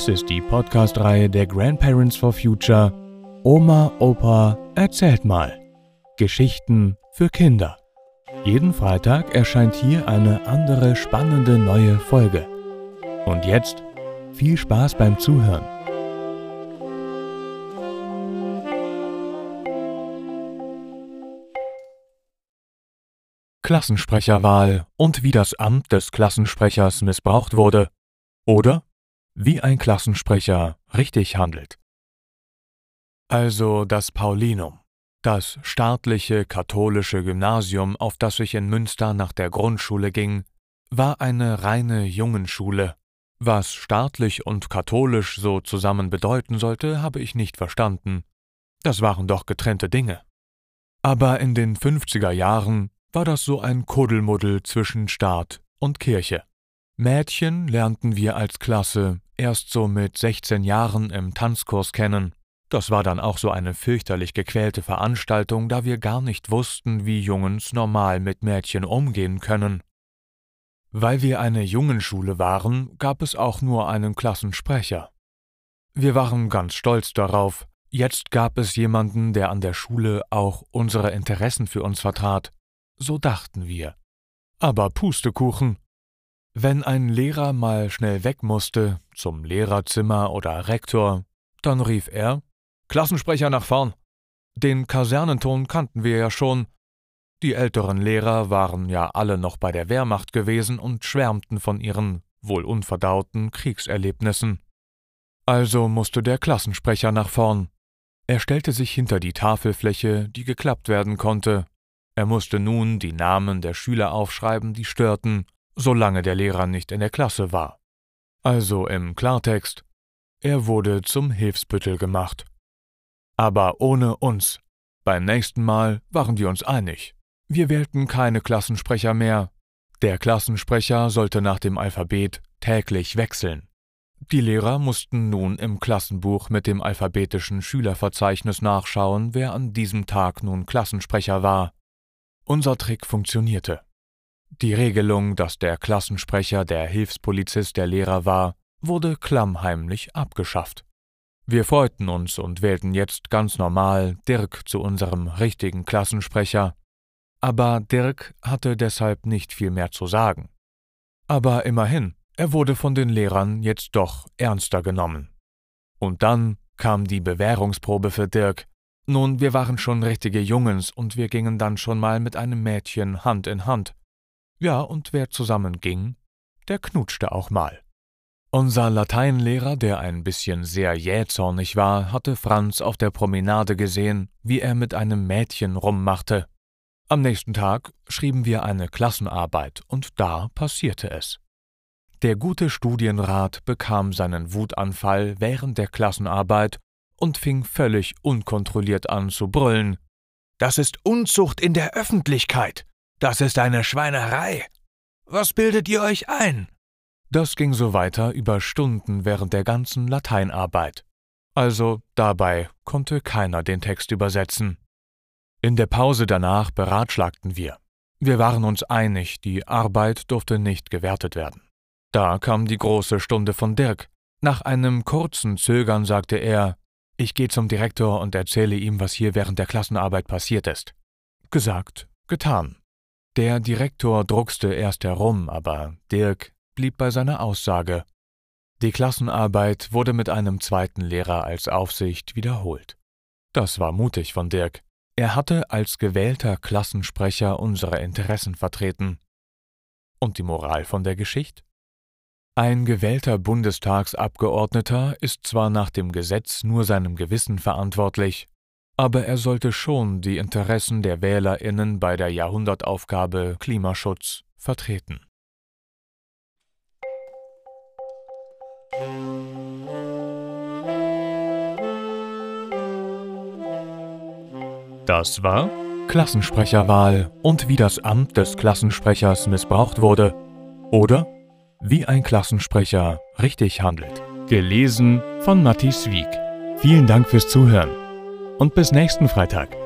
Dies ist die Podcast-Reihe der Grandparents for Future Oma, Opa, erzählt mal. Geschichten für Kinder. Jeden Freitag erscheint hier eine andere spannende neue Folge. Und jetzt viel Spaß beim Zuhören. Klassensprecherwahl und wie das Amt des Klassensprechers missbraucht wurde. Oder wie ein Klassensprecher richtig handelt. Also das Paulinum, das staatliche katholische Gymnasium, auf das ich in Münster nach der Grundschule ging, war eine reine Jungenschule. Was staatlich und katholisch so zusammen bedeuten sollte, habe ich nicht verstanden. Das waren doch getrennte Dinge. Aber in den 50er Jahren war das so ein Kuddelmuddel zwischen Staat und Kirche. Mädchen lernten wir als Klasse erst so mit 16 Jahren im Tanzkurs kennen. Das war dann auch so eine fürchterlich gequälte Veranstaltung, da wir gar nicht wussten, wie Jungens normal mit Mädchen umgehen können. Weil wir eine Jungenschule waren, gab es auch nur einen Klassensprecher. Wir waren ganz stolz darauf. Jetzt gab es jemanden, der an der Schule auch unsere Interessen für uns vertrat. So dachten wir. Aber Pustekuchen, wenn ein Lehrer mal schnell weg musste, zum Lehrerzimmer oder Rektor, dann rief er Klassensprecher nach vorn. Den Kasernenton kannten wir ja schon. Die älteren Lehrer waren ja alle noch bei der Wehrmacht gewesen und schwärmten von ihren wohl unverdauten Kriegserlebnissen. Also musste der Klassensprecher nach vorn. Er stellte sich hinter die Tafelfläche, die geklappt werden konnte. Er musste nun die Namen der Schüler aufschreiben, die störten, solange der Lehrer nicht in der Klasse war. Also im Klartext, er wurde zum Hilfsbüttel gemacht. Aber ohne uns. Beim nächsten Mal waren wir uns einig. Wir wählten keine Klassensprecher mehr. Der Klassensprecher sollte nach dem Alphabet täglich wechseln. Die Lehrer mussten nun im Klassenbuch mit dem alphabetischen Schülerverzeichnis nachschauen, wer an diesem Tag nun Klassensprecher war. Unser Trick funktionierte. Die Regelung, dass der Klassensprecher der Hilfspolizist der Lehrer war, wurde klammheimlich abgeschafft. Wir freuten uns und wählten jetzt ganz normal Dirk zu unserem richtigen Klassensprecher, aber Dirk hatte deshalb nicht viel mehr zu sagen. Aber immerhin, er wurde von den Lehrern jetzt doch ernster genommen. Und dann kam die Bewährungsprobe für Dirk. Nun, wir waren schon richtige Jungens und wir gingen dann schon mal mit einem Mädchen Hand in Hand. Ja, und wer zusammen ging, der knutschte auch mal. Unser Lateinlehrer, der ein bisschen sehr jähzornig war, hatte Franz auf der Promenade gesehen, wie er mit einem Mädchen rummachte. Am nächsten Tag schrieben wir eine Klassenarbeit, und da passierte es. Der gute Studienrat bekam seinen Wutanfall während der Klassenarbeit und fing völlig unkontrolliert an zu brüllen. Das ist Unzucht in der Öffentlichkeit. Das ist eine Schweinerei. Was bildet ihr euch ein? Das ging so weiter über Stunden während der ganzen Lateinarbeit. Also dabei konnte keiner den Text übersetzen. In der Pause danach beratschlagten wir. Wir waren uns einig, die Arbeit durfte nicht gewertet werden. Da kam die große Stunde von Dirk. Nach einem kurzen Zögern sagte er, ich gehe zum Direktor und erzähle ihm, was hier während der Klassenarbeit passiert ist. Gesagt, getan. Der Direktor druckste erst herum, aber Dirk blieb bei seiner Aussage. Die Klassenarbeit wurde mit einem zweiten Lehrer als Aufsicht wiederholt. Das war mutig von Dirk. Er hatte als gewählter Klassensprecher unsere Interessen vertreten. Und die Moral von der Geschichte? Ein gewählter Bundestagsabgeordneter ist zwar nach dem Gesetz nur seinem Gewissen verantwortlich, aber er sollte schon die Interessen der Wählerinnen bei der Jahrhundertaufgabe Klimaschutz vertreten. Das war Klassensprecherwahl und wie das Amt des Klassensprechers missbraucht wurde oder wie ein Klassensprecher richtig handelt. Gelesen von Matthias Wieck. Vielen Dank fürs Zuhören und bis nächsten Freitag.